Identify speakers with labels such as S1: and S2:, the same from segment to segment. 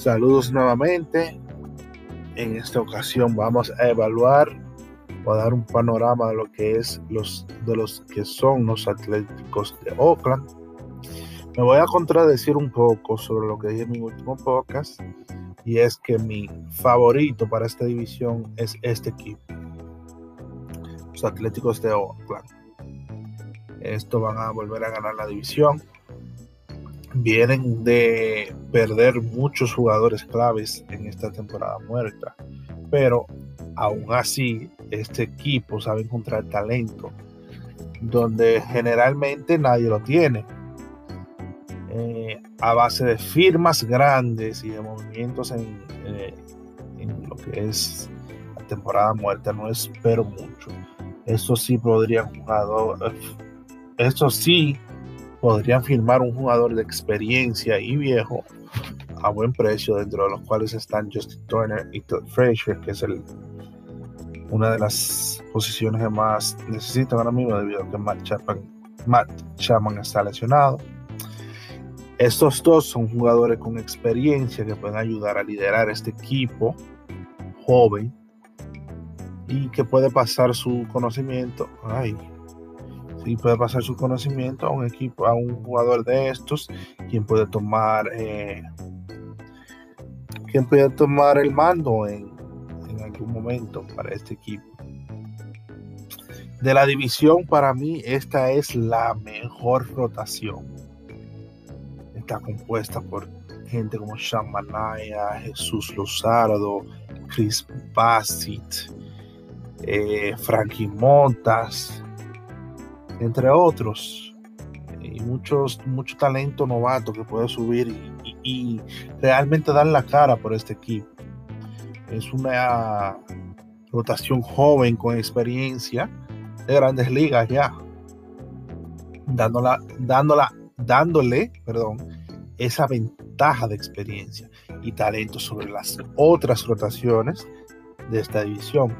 S1: Saludos nuevamente. En esta ocasión vamos a evaluar o dar un panorama de lo que es los de los que son los Atléticos de Oakland. Me voy a contradecir un poco sobre lo que dije en mi último podcast y es que mi favorito para esta división es este equipo, los Atléticos de Oakland. Esto van a volver a ganar la división. Vienen de perder muchos jugadores claves en esta temporada muerta, pero aún así este equipo sabe encontrar talento donde generalmente nadie lo tiene. Eh, a base de firmas grandes y de movimientos en, eh, en, lo que es la temporada muerta, no espero mucho. Eso sí podrían jugador, eso sí podrían firmar un jugador de experiencia y viejo a buen precio, dentro de los cuales están Justin Turner y Todd Frazier, que es una de las posiciones que más necesitan ahora mismo debido a que Matt Chapman, Matt Chapman está lesionado. Estos dos son jugadores con experiencia que pueden ayudar a liderar este equipo joven y que puede pasar su conocimiento. Ay, sí, puede pasar su conocimiento a un equipo, a un jugador de estos, quien puede tomar, eh, quien puede tomar el mando en, en algún momento para este equipo. De la división, para mí, esta es la mejor rotación está compuesta por gente como Sean Manaya, Jesús Lozardo, Chris Bassett, eh, Frankie Montas, entre otros. Y muchos, mucho talento novato que puede subir y, realmente dar la cara por este equipo. Es una rotación joven con experiencia de grandes ligas ya. Dándola, dándola, dándole, perdón, esa ventaja de experiencia y talento sobre las otras rotaciones de esta división.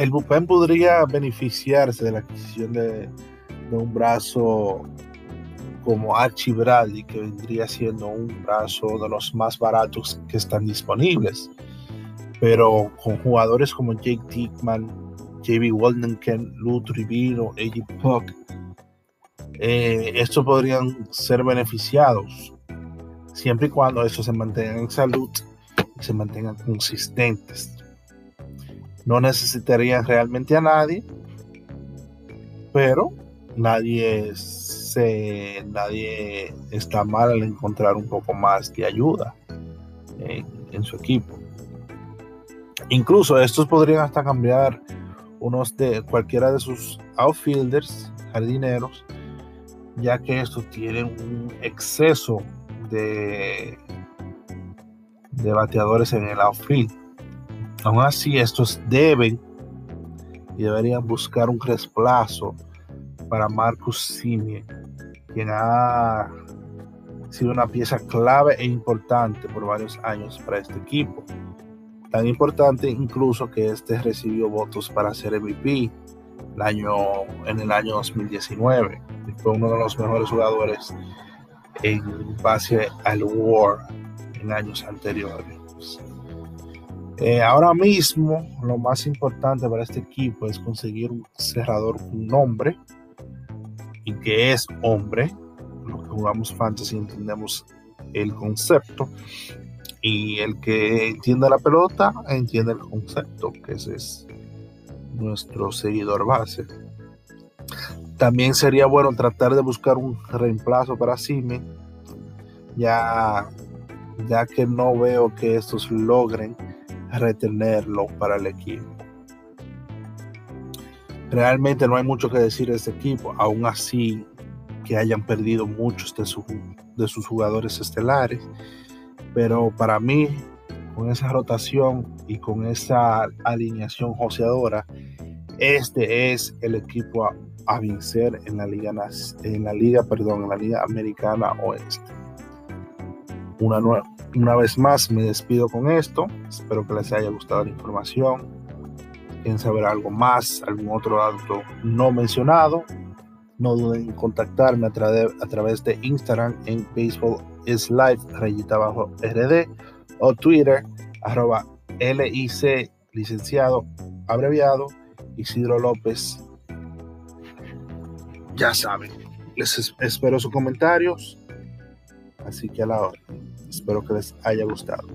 S1: El bullpen podría beneficiarse de la adquisición de, de un brazo como Archie Bradley, que vendría siendo un brazo de los más baratos que están disponibles. Pero con jugadores como Jake Dickman, JB Waldenken, Lou Trivino, A.J. Puck, eh, estos podrían ser beneficiados siempre y cuando estos se mantengan en salud y se mantengan consistentes. No necesitarían realmente a nadie, pero nadie, se, nadie está mal al encontrar un poco más de ayuda en, en su equipo. Incluso estos podrían hasta cambiar unos de cualquiera de sus outfielders, jardineros, ya que estos tienen un exceso de, de bateadores en el outfield. Aún así, estos deben y deberían buscar un reemplazo para Marcus Simien, quien ha sido una pieza clave e importante por varios años para este equipo. Tan importante incluso que este recibió votos para ser MVP el año, en el año 2019 fue uno de los mejores jugadores en base al War en años anteriores. Eh, ahora mismo, lo más importante para este equipo es conseguir un cerrador con nombre y que es hombre. Los que jugamos fantasy entendemos el concepto y el que entiende la pelota entiende el concepto, que ese es nuestro seguidor base. También sería bueno tratar de buscar un reemplazo para Sime, ya, ya que no veo que estos logren retenerlo para el equipo. Realmente no hay mucho que decir de este equipo, aún así que hayan perdido muchos de, de sus jugadores estelares, pero para mí, con esa rotación y con esa alineación joseadora, este es el equipo a vencer en la liga en la liga perdón en la liga americana oeste una nueva una vez más me despido con esto. Espero que les haya gustado la información. Quieren saber algo más, algún otro dato no mencionado. No duden en contactarme a, través de Instagram en Facebook es live rayita RD o Twitter arroba LIC licenciado abreviado Isidro López. Ya saben, les espero sus comentarios Así que a la hora. Espero que les haya gustado.